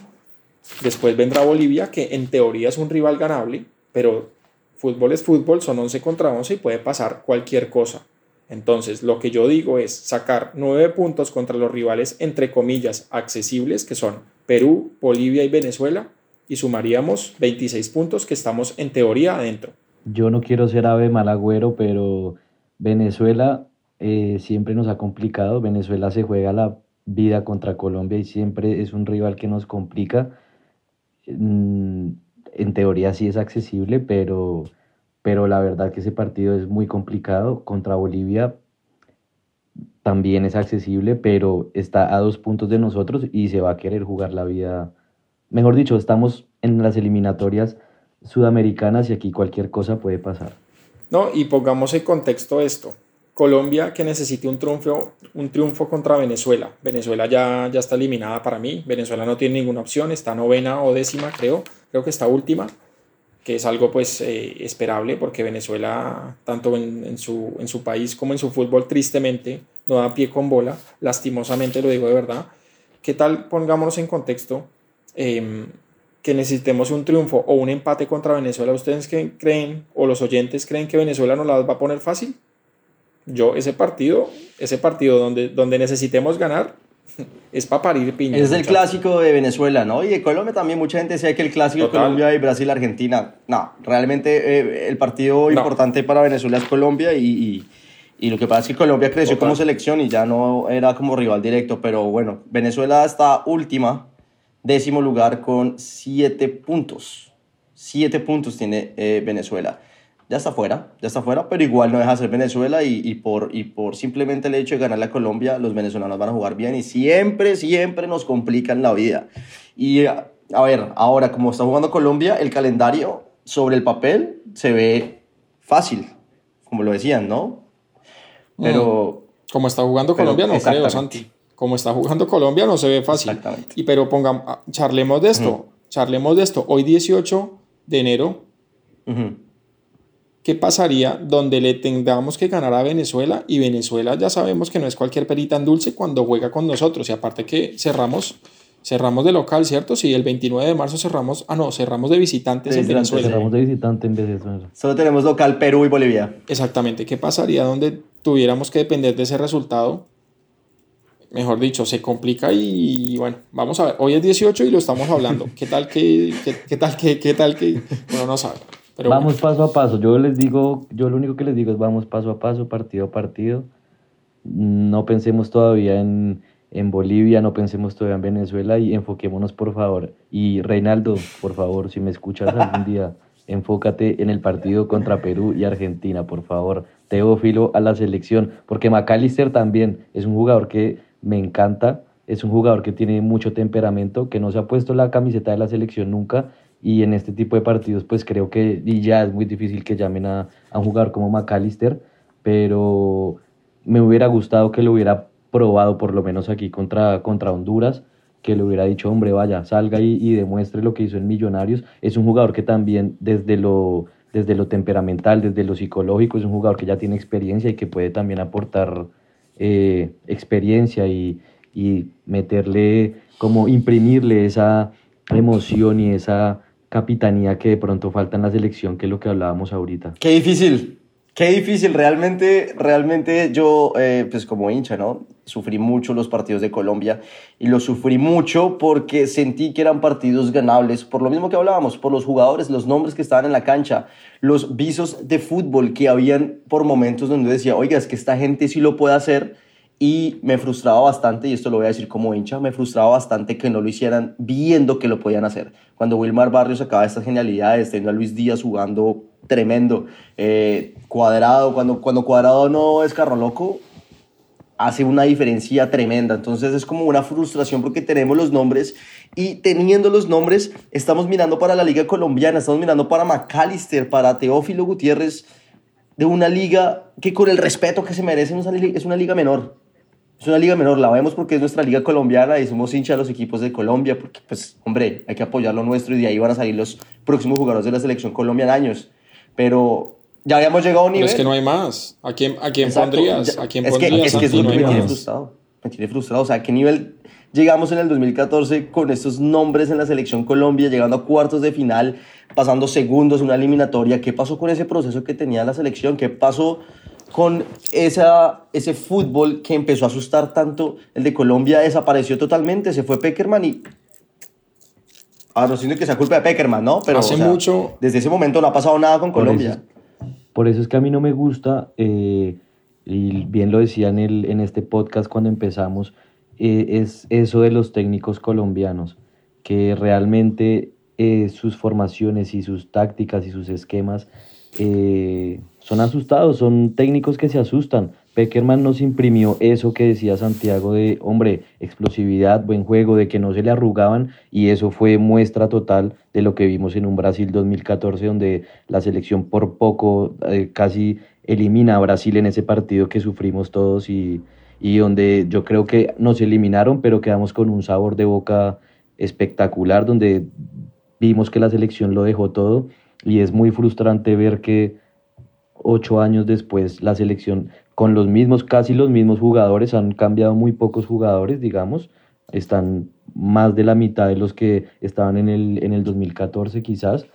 Después vendrá Bolivia, que en teoría es un rival ganable, pero fútbol es fútbol, son 11 contra 11 y puede pasar cualquier cosa. Entonces, lo que yo digo es sacar 9 puntos contra los rivales, entre comillas, accesibles, que son Perú, Bolivia y Venezuela, y sumaríamos 26 puntos que estamos en teoría adentro. Yo no quiero ser ave malagüero, pero Venezuela eh, siempre nos ha complicado. Venezuela se juega la vida contra Colombia y siempre es un rival que nos complica. Mm, en teoría sí es accesible, pero, pero la verdad que ese partido es muy complicado. Contra Bolivia también es accesible, pero está a dos puntos de nosotros y se va a querer jugar la vida. Mejor dicho, estamos en las eliminatorias sudamericanas y aquí cualquier cosa puede pasar. No, y pongamos en contexto esto. Colombia que necesite un triunfo, un triunfo contra Venezuela. Venezuela ya, ya está eliminada para mí. Venezuela no tiene ninguna opción, está novena o décima, creo. Creo que está última, que es algo pues eh, esperable porque Venezuela, tanto en, su, en su país como en su fútbol, tristemente no da pie con bola. Lastimosamente lo digo de verdad. ¿Qué tal pongámonos en contexto? Em, que necesitemos un triunfo o un empate contra Venezuela, ¿ustedes creen o los oyentes creen que Venezuela nos las va a poner fácil? Yo ese partido, ese partido donde, donde necesitemos ganar, es para parir piña. Es el clásico de Venezuela, ¿no? Y de Colombia también, mucha gente decía que el clásico de Colombia y Brasil-Argentina. No, realmente eh, el partido importante para Venezuela es Colombia y, y, lo que pasa es que Colombia creció como selección y ya no era como rival directo, pero bueno, Venezuela está última, décimo lugar con siete puntos. Siete puntos tiene eh, Venezuela ya está fuera, ya está fuera, pero igual no deja de ser Venezuela y, y, por, y por simplemente el hecho de ganarle a Colombia, los venezolanos van a jugar bien y siempre, siempre nos complican la vida. Y a, ver, ahora como está jugando Colombia, el calendario sobre el papel se ve fácil, como lo decían, ¿no? Pero... Mm. Como está jugando Colombia, no creo, Santi. Como está jugando Colombia, no se ve fácil. Exactamente. Y pero pongamos, charlemos de esto. charlemos de esto. Hoy 18 de enero. ¿Qué pasaría donde le tengamos que ganar a Venezuela? Y Venezuela ya sabemos que no es cualquier perita en dulce cuando juega con nosotros. Y aparte que cerramos, cerramos de local, ¿cierto? Sí, el 29 de marzo cerramos, ah no, cerramos de visitantes De en Venezuela. Cerramos de visitante en vez de eso. Solo tenemos local Perú y Bolivia. Exactamente, ¿qué pasaría donde tuviéramos que depender de ese resultado? Mejor dicho, se complica y bueno, vamos a ver. Hoy es 18 y lo estamos hablando. ¿Qué tal que, qué, qué tal que, qué tal que, bueno, no sabe. Vamos paso a paso. Yo les digo, yo lo único que les digo es vamos paso a paso, partido a partido. No pensemos todavía en, en Bolivia, no pensemos todavía en Venezuela y enfoquémonos por favor. Y Reinaldo, por favor, si me escuchas algún día, enfócate en el partido contra Perú y Argentina, por favor. Teófilo a la selección, porque McAllister también es un jugador que me encanta, es un jugador que tiene mucho temperamento, que no se ha puesto la camiseta de la selección nunca y en este tipo de partidos pues creo que ya es muy difícil que llamen a, a un como McAllister, pero me hubiera gustado que lo hubiera probado por lo menos aquí contra, contra Honduras, que le hubiera dicho, hombre, vaya, salga y, y demuestre lo que hizo en Millonarios. Es un jugador que también desde lo, desde lo temperamental, desde lo psicológico, es un jugador que ya tiene experiencia y que puede también aportar eh, experiencia y, y meterle, como imprimirle esa emoción y esa capitanía que de pronto falta en la selección, que es lo que hablábamos ahorita. Qué difícil, qué difícil. Realmente, realmente yo, eh, pues como hincha, ¿no? Sufrí mucho los partidos de Colombia y los sufrí mucho porque sentí que eran partidos ganables, por lo mismo que hablábamos, por los jugadores, los nombres que estaban en la cancha, los visos de fútbol que habían por momentos donde decía, oiga, es que esta gente sí lo puede hacer y me frustraba bastante, y esto lo voy a decir como hincha, me frustraba bastante que no lo hicieran viendo que lo podían hacer. Cuando Wilmar Barrios sacaba estas genialidades, teniendo a Luis Díaz jugando tremendo, eh, Cuadrado, cuando, cuando Cuadrado no es carro loco, hace una diferencia tremenda. Entonces es como una frustración porque tenemos los nombres y teniendo los nombres estamos mirando para la liga colombiana, estamos mirando para McAllister, para Teófilo Gutiérrez, de una liga que con el respeto que se merece es una liga, menor. Es una liga menor, la vemos porque es nuestra liga colombiana y somos hinchas de los equipos de Colombia, porque pues, hombre, hay que apoyar lo nuestro y de ahí van a salir los próximos jugadores de la selección Colombia en años. Pero ya habíamos llegado a un Pero nivel. es que no hay más. ¿A quién, a quién Exacto, pondrías? ¿A quién es que, pondrías? es que eso? No me tiene más. frustrado. Me tiene frustrado. O sea, ¿a qué nivel llegamos en el 2014 con estos nombres en la selección Colombia, llegando a cuartos de final, pasando segundos en una eliminatoria? ¿Qué pasó con ese proceso que tenía la selección? ¿Qué pasó con esa, ese fútbol que empezó a asustar tanto? El de Colombia desapareció totalmente, se fue Peckerman y... Ah, no siento que sea culpa de Peckerman, ¿no? Pero Hace o sea, mucho- Desde ese momento no ha pasado nada con Por Colombia. eso, por eso es que a mí no me gusta, eh, y bien lo decía en, el, en este podcast cuando empezamos, eh, es eso de los técnicos colombianos, que realmente eh, sus formaciones y sus tácticas y sus esquemas eh, son asustados, son técnicos que se asustan. Peckerman nos imprimió eso que decía Santiago de, hombre, explosividad, buen juego, de que no se le arrugaban y eso fue muestra total de lo que vimos en un Brasil 2014 donde la selección por poco eh, casi elimina a Brasil en ese partido que sufrimos todos y, y donde yo creo que nos eliminaron pero quedamos con un sabor de boca espectacular donde vimos que la selección lo dejó todo y es muy frustrante ver que ocho años después la selección con los mismos, casi los mismos jugadores, han cambiado muy pocos jugadores, digamos, están más de la mitad de los que estaban en el, en el 2014 quizás,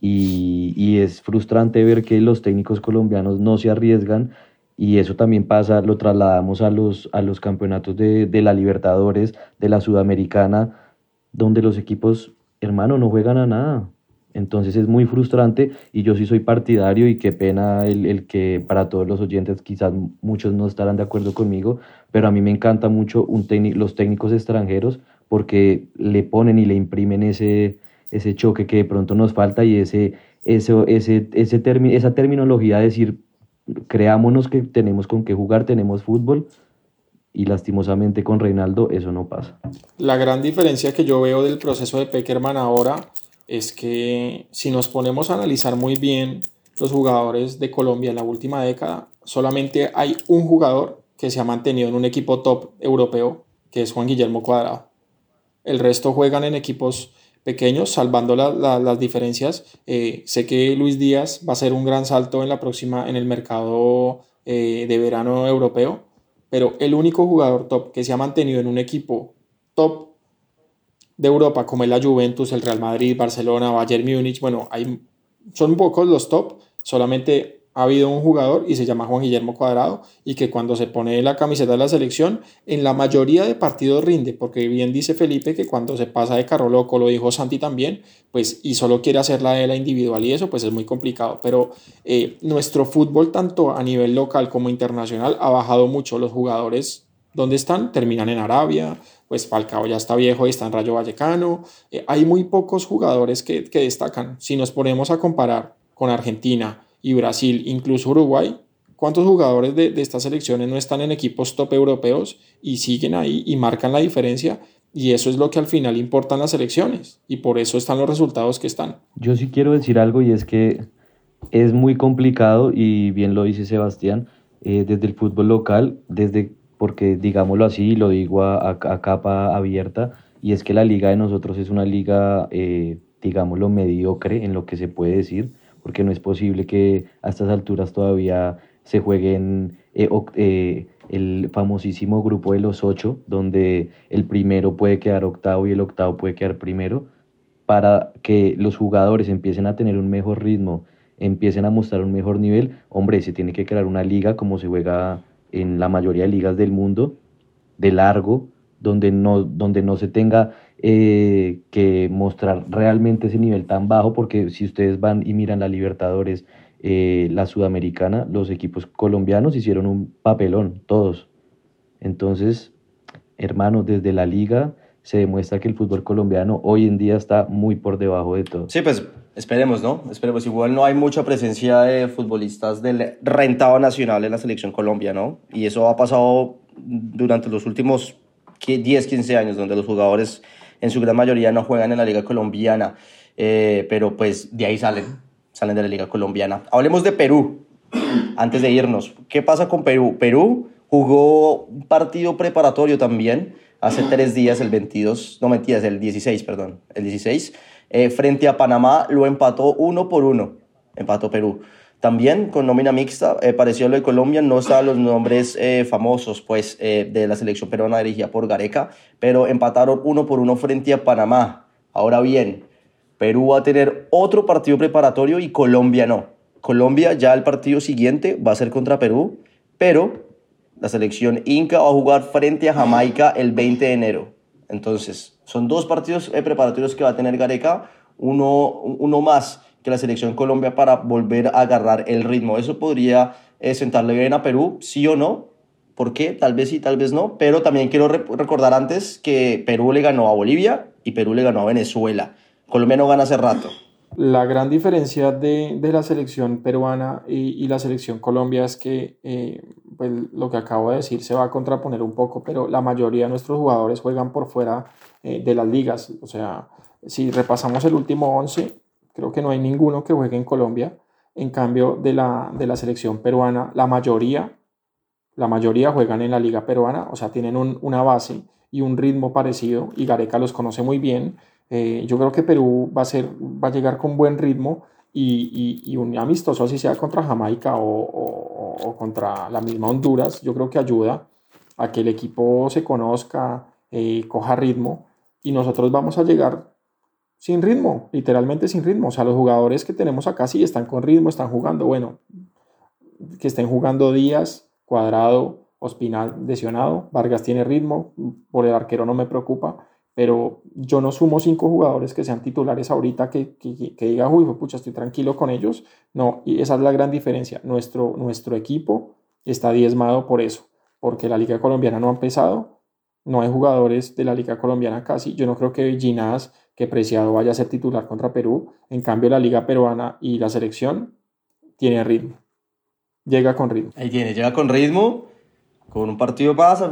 y, y es frustrante ver que los técnicos colombianos no se arriesgan. Y eso también pasa, lo trasladamos a los, a los campeonatos de, de la Libertadores, de la Sudamericana, donde los equipos, hermano, no juegan a nada. Entonces es muy frustrante y yo sí soy partidario y qué pena el, el que para todos los oyentes quizás muchos no estarán de acuerdo conmigo, pero a mí me encanta mucho un los técnicos extranjeros porque le ponen y le imprimen ese, ese choque que de pronto nos falta y ese, eso, ese, ese termi- esa terminología de decir creámonos que tenemos con qué jugar, tenemos fútbol y lastimosamente con Reinaldo eso no pasa. La gran diferencia que yo veo del proceso de Peckerman ahora es que si nos ponemos a analizar muy bien los jugadores de Colombia en la última década, solamente hay un jugador que se ha mantenido en un equipo top europeo, que es Juan Guillermo Cuadrado. El resto juegan en equipos pequeños, salvando las diferencias. Eh, sé que Luis Díaz va a ser un gran salto en la próxima, en el mercado eh, de verano europeo, pero el único jugador top que se ha mantenido en un equipo top de Europa, como es la Juventus, el Real Madrid, Barcelona, Bayern Múnich, bueno, hay, son pocos los top, solamente ha habido un jugador y se llama Juan Guillermo Cuadrado y que cuando se pone la camiseta de la selección en la mayoría de partidos rinde, porque bien dice Felipe que cuando se pasa de carro loco, lo dijo Santi también, pues y solo quiere hacer la de la individual y eso pues es muy complicado, pero eh, nuestro fútbol tanto a nivel local como internacional ha bajado mucho, los jugadores ¿dónde están? Terminan en Arabia, pues Falcao ya está viejo y está en Rayo Vallecano, eh, hay muy pocos jugadores que, que destacan, si nos ponemos a comparar con Argentina, y Brasil, incluso Uruguay, ¿cuántos jugadores de, estas selecciones no están en equipos top europeos y siguen ahí y marcan la diferencia? Y eso es lo que al final importan las selecciones y por eso están los resultados que están. Yo sí quiero decir algo y es que es muy complicado y bien lo dice Sebastián, eh, desde el fútbol local, desde porque digámoslo así, lo digo a, capa abierta, y es que la liga de nosotros es una liga, eh, digámoslo, mediocre en lo que se puede decir porque no es posible que a estas alturas todavía se jueguen eh, eh, el famosísimo grupo de los ocho, donde el primero puede quedar octavo y el octavo puede quedar primero, para que los jugadores empiecen a tener un mejor ritmo, empiecen a mostrar un mejor nivel, hombre, se tiene que crear una liga como se juega en la mayoría de ligas del mundo, de largo, donde no, donde no se tenga eh, que mostrar realmente ese nivel tan bajo, porque si ustedes van y miran la Libertadores, eh, la Sudamericana, los equipos colombianos hicieron un papelón, todos. Entonces, hermanos, desde la liga se demuestra que el fútbol colombiano hoy en día está muy por debajo de todo. Sí, pues esperemos, ¿no? Esperemos. Igual no hay mucha presencia de futbolistas del rentado nacional en la selección Colombia, ¿no? Y eso ha pasado durante los últimos 10, 15 años, donde los jugadores en su gran mayoría no juegan en la liga colombiana, eh, pero pues de ahí salen, salen de la liga colombiana. Hablemos de Perú, antes de irnos. ¿Qué pasa con Perú? Perú jugó un partido preparatorio también hace tres días, el 22, no mentiras, el 16, perdón, el 16, eh, frente a Panamá, lo empató uno por uno, empató Perú. También con nómina mixta, eh, pareció lo de Colombia, no estaban los nombres eh, famosos pues, eh, de la selección peruana dirigida por Gareca, pero empataron uno por uno frente a Panamá. Ahora bien, Perú va a tener otro partido preparatorio y Colombia no. Colombia ya el partido siguiente va a ser contra Perú, pero la selección Inca va a jugar frente a Jamaica el 20 de enero. Entonces, son dos partidos preparatorios que va a tener Gareca, uno, uno más que la selección Colombia para volver a agarrar el ritmo. Eso podría eh, sentarle bien a Perú, sí o no. ¿Por qué? Tal vez sí, tal vez no. Pero también quiero recordar antes que Perú le ganó a Bolivia y Perú le ganó a Venezuela. Colombia no gana hace rato. La gran diferencia de, de la selección peruana y, y, la selección Colombia es que eh, pues lo que acabo de decir se va a contraponer un poco, pero la mayoría de nuestros jugadores juegan por fuera eh, de las ligas. O sea, si repasamos el último 11, Creo que no hay ninguno que juegue en Colombia. En cambio, de la, de la selección peruana, la mayoría, la mayoría juegan en la liga peruana, o sea, tienen una base y un ritmo parecido, y Gareca los conoce muy bien. Eh, yo creo que Perú va a, ser, va a llegar con buen ritmo y, y, un amistoso, así sea contra Jamaica o, o, contra la misma Honduras, yo creo que ayuda a que el equipo se conozca, eh, coja ritmo, y nosotros vamos a llegar sin ritmo, literalmente sin ritmo. O sea, los jugadores que tenemos acá sí están con ritmo, están jugando, bueno, que estén jugando Díaz, Cuadrado, Ospinal lesionado, Vargas tiene ritmo, por el arquero no me preocupa, pero yo no sumo cinco jugadores que sean titulares ahorita que, que, que diga, uy, pucha, estoy tranquilo con ellos. No, y esa es la gran diferencia. Nuestro, nuestro equipo está diezmado por eso, porque la Liga Colombiana no ha empezado, no hay jugadores de la Liga Colombiana casi. Yo no creo que Ginás que Preciado vaya a ser titular contra Perú. En cambio, la liga peruana y la selección tiene ritmo. Llega con ritmo. Ahí tiene, llega con ritmo, con un partido más,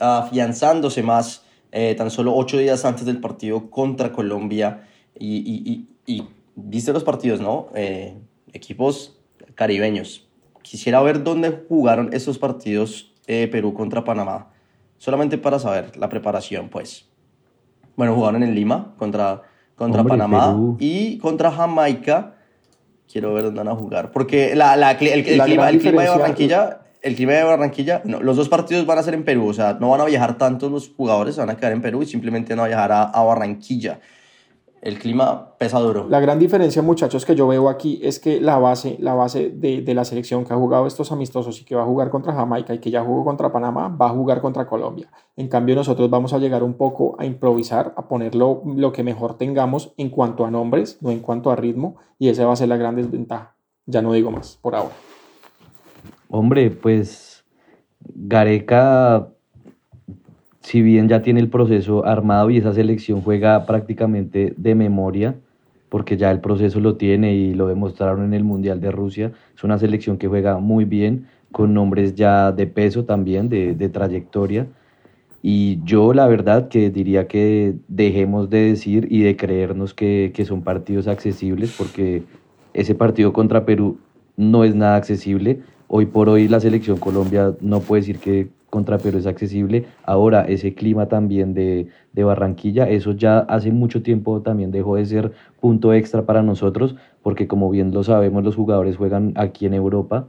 afianzándose más eh, tan solo ocho días antes del partido contra Colombia. Y, y, y, viste los partidos, ¿no? Eh, equipos caribeños. Quisiera ver dónde jugaron esos partidos eh, Perú contra Panamá. Solamente para saber la preparación, pues. Bueno, jugaron en Lima contra contra Hombre, Panamá Perú. y contra Jamaica. Quiero ver dónde van a jugar. Porque la, la- el, el La clima, gran el clima de Barranquilla, el clima de Barranquilla, no, los dos partidos van a ser en Perú. O sea, no van a viajar tantos los jugadores, se van a quedar en Perú y simplemente van a viajar a, a Barranquilla. El clima pesa duro. La gran diferencia, muchachos, que yo veo aquí es que la base, la base de, de la selección que ha jugado estos amistosos y que va a jugar contra Jamaica y que ya jugó contra Panamá, va a jugar contra Colombia. En cambio, nosotros vamos a llegar un poco a improvisar, a poner lo, lo que mejor tengamos en cuanto a nombres, no en cuanto a ritmo, y esa va a ser la gran desventaja. Ya no digo más por ahora. Hombre, pues Gareca, si bien ya tiene el proceso armado y esa selección juega prácticamente de memoria, porque ya el proceso lo tiene y lo demostraron en el Mundial de Rusia, es una selección que juega muy bien, con nombres ya de peso también, de, de trayectoria. Y yo la verdad que diría que dejemos de decir y de creernos que, que son partidos accesibles, porque ese partido contra Perú no es nada accesible. Hoy por hoy la selección Colombia no puede decir que contra Perú es accesible. Ahora ese clima también de, de Barranquilla, eso ya hace mucho tiempo también dejó de ser punto extra para nosotros, porque como bien lo sabemos los jugadores juegan aquí en Europa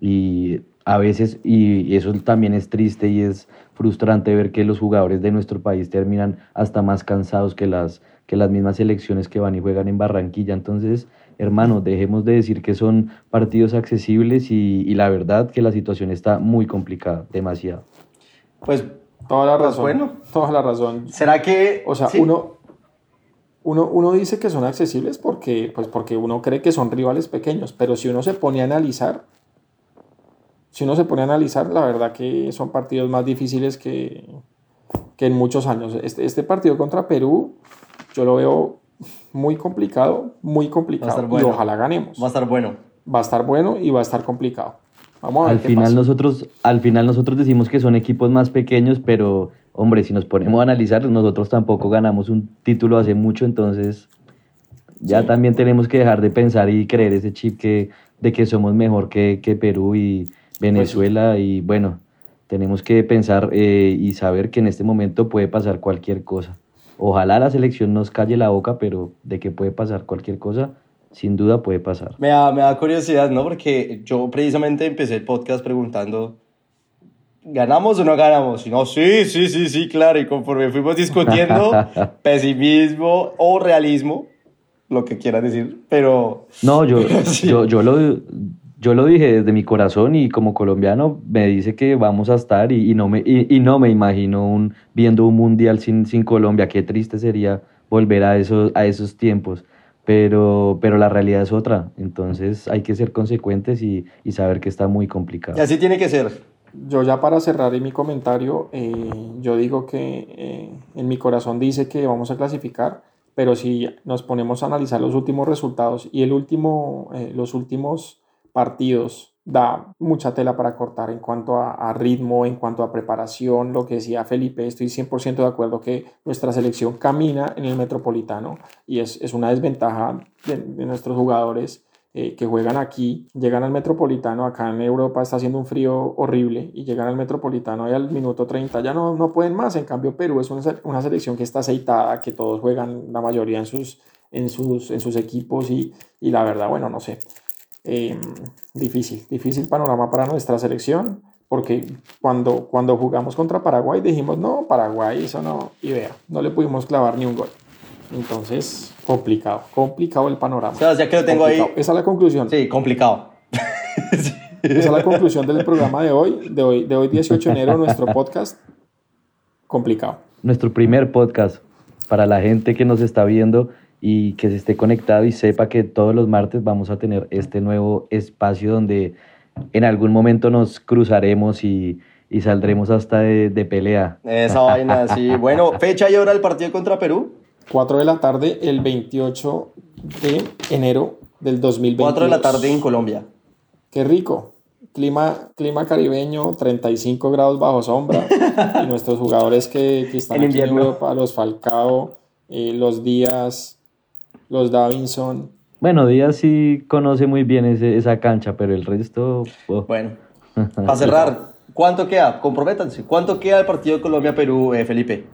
y a veces, y eso también es triste y es frustrante ver que los jugadores de nuestro país terminan hasta más cansados que las, que las mismas selecciones que van y juegan en Barranquilla. Entonces, hermano, dejemos de decir que son partidos accesibles y, y la verdad que la situación está muy complicada, demasiado. Pues, Toda la Pues razón. bueno. Toda la razón. ¿será que...? O sea, sí? uno, uno, uno dice que son accesibles porque, pues porque uno cree que son rivales pequeños, pero si uno se pone a analizar, si uno se pone a analizar, la verdad que son partidos más difíciles que, que en muchos años. Este, este partido contra Perú, yo lo veo muy complicado, muy complicado, estar y ojalá ganemos. Va a estar bueno. Va a estar bueno y va a estar complicado. Vamos a ver Al qué final, pasa. nosotros, al final nosotros decimos que son equipos más pequeños, pero hombre, si nos ponemos a analizar, nosotros tampoco ganamos un título hace mucho, entonces ya Sí. también tenemos que dejar de pensar y creer ese chip que, de que somos mejor que, que Perú y Venezuela y bueno, tenemos que pensar eh, y saber que en este momento puede pasar cualquier cosa. Ojalá la selección nos calle la boca, pero de que puede pasar cualquier cosa, sin duda puede pasar. Me da, me da curiosidad, ¿no? Porque yo precisamente empecé el podcast preguntando, ¿ganamos o no ganamos? Y no, sí, sí, sí, sí, claro. Y conforme fuimos discutiendo, pesimismo o realismo, lo que quieras decir, pero... No, yo, Sí. yo, yo, lo, yo lo dije desde mi corazón y como colombiano me dice que vamos a estar y, y no, me, y, no me imagino un, viendo un mundial sin, sin Colombia. Qué triste sería volver a esos, a esos tiempos. Pero, pero la realidad es otra. Entonces hay que ser consecuentes y, y saber que está muy complicado. Y así tiene que ser. Yo ya para cerrar mi comentario, eh, yo digo que eh, en mi corazón dice que vamos a clasificar, pero si nos ponemos a analizar los últimos resultados y el último, eh, los últimos partidos, da mucha tela para cortar en cuanto a, ritmo, en cuanto a preparación, lo que decía Felipe, estoy 100% de acuerdo que nuestra selección camina en el Metropolitano y es, es una desventaja de, nuestros jugadores eh, que juegan aquí, llegan al Metropolitano, acá en Europa está haciendo un frío horrible y llegan al Metropolitano y al minuto 30 ya no, no pueden más, en cambio Perú es una, una selección que está aceitada, que todos juegan la mayoría en sus, en sus, en sus equipos y, y la verdad, bueno, no sé, Eh, difícil, difícil panorama para nuestra selección. Porque cuando, cuando jugamos contra Paraguay dijimos, no, Paraguay, eso no, y vea, no le pudimos clavar ni un gol. Entonces, complicado, complicado el panorama. Sebas, ya que lo tengo ahí. Complicado. Esa es la conclusión. Sí, complicado. Esa es la conclusión del programa de hoy, de hoy, de hoy 18 de enero, nuestro podcast. Complicado. Nuestro primer podcast para la gente que nos está viendo y que se esté conectado y sepa que todos los martes vamos a tener este nuevo espacio donde en algún momento nos cruzaremos y, y saldremos hasta de, de pelea. Esa vaina, sí. Bueno, fecha y hora del partido contra Perú. 4 de la tarde, el 28 de enero del 2022. 4 de la tarde en Colombia. Qué rico. Clima, clima caribeño, 35 grados bajo sombra. y nuestros jugadores que, que están En aquí en invierno. Europa, los Falcao, eh, los Díaz, los Davinson. Bueno, Díaz sí conoce muy bien ese- esa cancha, pero el resto... oh. Bueno, para cerrar, ¿cuánto queda? Comprométanse. ¿Cuánto queda el partido Colombia-Perú, eh, Felipe?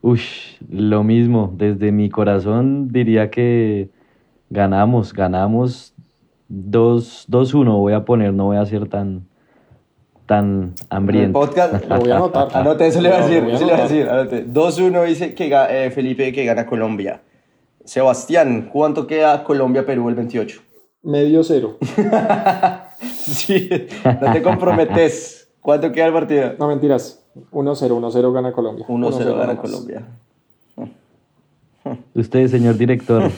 Ush, lo mismo. Desde mi corazón diría que ganamos, ganamos 2-1 voy a poner, no voy a ser tan, tan hambriento. El podcast, Lo voy a anotar. Anote, eso le voy a decir, anote. 2-1 dice que eh, Felipe que gana Colombia. Sebastián, ¿cuánto queda Colombia-Perú el 28? Medio cero. Sí, no te comprometes. ¿Cuánto queda el partido? No, mentiras. 1-0, 1-0 gana Colombia. 1-0 gana. Colombia. Usted, señor director.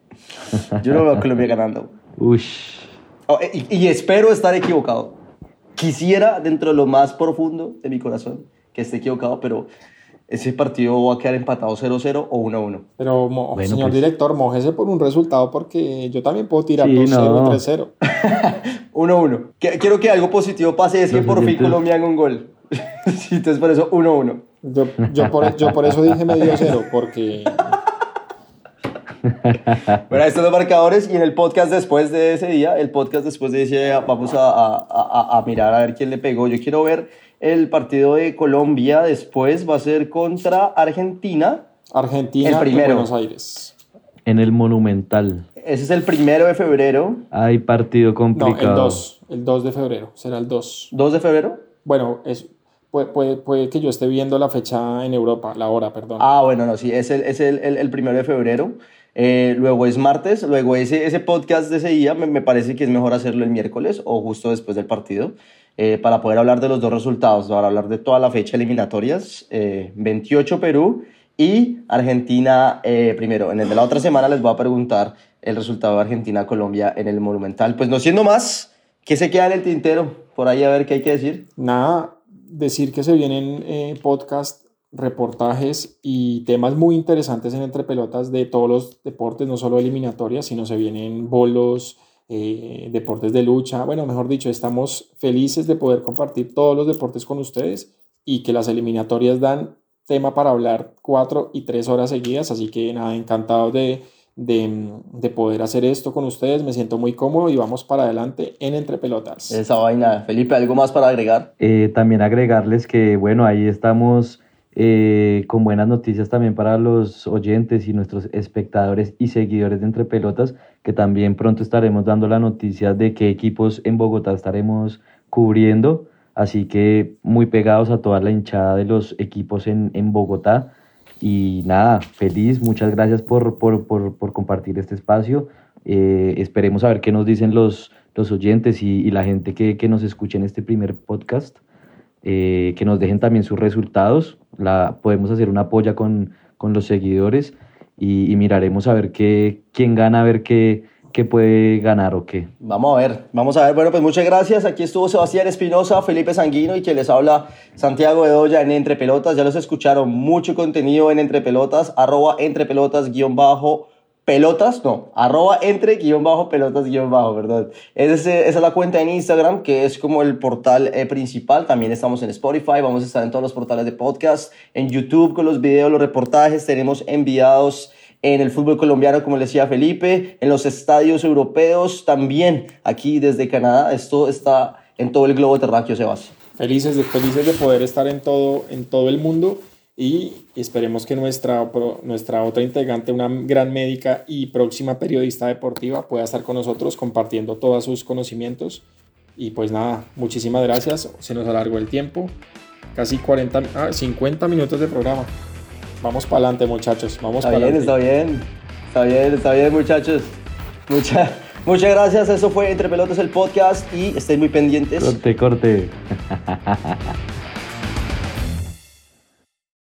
Yo no veo a Colombia ganando. Ush. Oh, y, y espero estar equivocado. Quisiera, dentro de lo más profundo de mi corazón, que esté equivocado, pero ese partido va a quedar empatado 0-0 o 1-1. Pero, mo- Bueno, señor pues. director, mójese por un resultado porque yo también puedo tirar Sí, 2-0, no. 3-0. 1-1. Que- Quiero que algo positivo pase, es que por fin Colombia haga un gol. Entonces por eso 1-1. Yo, yo, por, yo por eso dije medio cero, porque Bueno, ahí están los marcadores y en el podcast después de ese día, el podcast después de ese día, vamos a, a- a- a mirar a ver quién le pegó. Yo quiero ver el partido de Colombia después, va a ser contra Argentina. Argentina El primero. Buenos Aires. En el Monumental. Ese es el primero de febrero. Hay partido No, complicado. el 2, el 2 de febrero, será el 2. ¿2 de febrero? Bueno, es, puede, puede, puede que yo esté viendo la fecha en Europa, la hora, perdón. Ah, bueno, no, sí, es el, es el, el- el primero de febrero. Eh, luego es martes, luego ese, ese podcast de ese día me, me parece que es mejor hacerlo el miércoles o justo después del partido eh, para poder hablar de los dos resultados, para hablar de toda la fecha eliminatorias. eh, 28 Perú y Argentina eh, primero. En el de la otra semana les voy a preguntar el resultado de Argentina-Colombia en el Monumental. Pues no siendo más, ¿qué se queda en el tintero? Por ahí a ver qué hay que decir. Nada, decir que se vienen eh, podcast, reportajes y temas muy interesantes en Entre Pelotas de todos los deportes, no solo eliminatorias, sino se vienen bolos, eh, deportes de lucha. Bueno, mejor dicho, estamos felices de poder compartir todos los deportes con ustedes y que las eliminatorias dan tema para hablar cuatro y tres horas seguidas, así que nada, encantado de, de, de poder hacer esto con ustedes, me siento muy cómodo y vamos para adelante en Entre Pelotas. Esa vaina. Felipe, ¿algo más para agregar? Eh, también agregarles que, bueno, ahí estamos eh, con buenas noticias también para los oyentes y nuestros espectadores y seguidores de Entre Pelotas, que también pronto estaremos dando la noticia de qué equipos en Bogotá estaremos cubriendo. Así que muy pegados a toda la hinchada de los equipos en, en Bogotá. Y nada, feliz, muchas gracias por, por, por, por compartir este espacio. Eh, esperemos a ver qué nos dicen los, los oyentes y, y la gente que, que nos escuche en este primer podcast. Eh, que nos dejen también sus resultados. La, podemos hacer una polla con, con los seguidores y, miraremos a ver qué, quién gana, a ver qué, qué puede ganar o qué. Vamos a ver, vamos a ver. Bueno, pues muchas gracias. Aquí estuvo Sebastián Espinosa, Felipe Sanguino y que les habla Santiago Bedoya en Entre Pelotas. Ya los escucharon, mucho contenido en Entre Pelotas, arroba Entre Pelotas guion bajo pelotas, no, arroba entre guion bajo pelotas guion bajo, perdón. Ese- esa es la cuenta en Instagram, que es como el portal eh, principal. También estamos en Spotify, vamos a estar en todos los portales de podcast, en YouTube con los videos, los reportajes, tenemos enviados en el fútbol colombiano, como le decía Felipe, en los estadios europeos, también aquí desde Canadá. Esto está en todo el globo terráqueo, Sebas. Felices de, felices de poder estar en todo, en todo el mundo y esperemos que nuestra, otra integrante, una gran médica y próxima periodista deportiva, pueda estar con nosotros compartiendo todos sus conocimientos. Y pues nada, muchísimas gracias. Se nos alargó el tiempo. Casi 40, ah, 50 minutos de programa. Vamos para adelante, muchachos. Vamos Está para bien, adelante. está bien. Está bien, está bien, muchachos. Mucha- muchas gracias. Eso fue Entre Pelotas el podcast y estén muy pendientes. Corte, corte.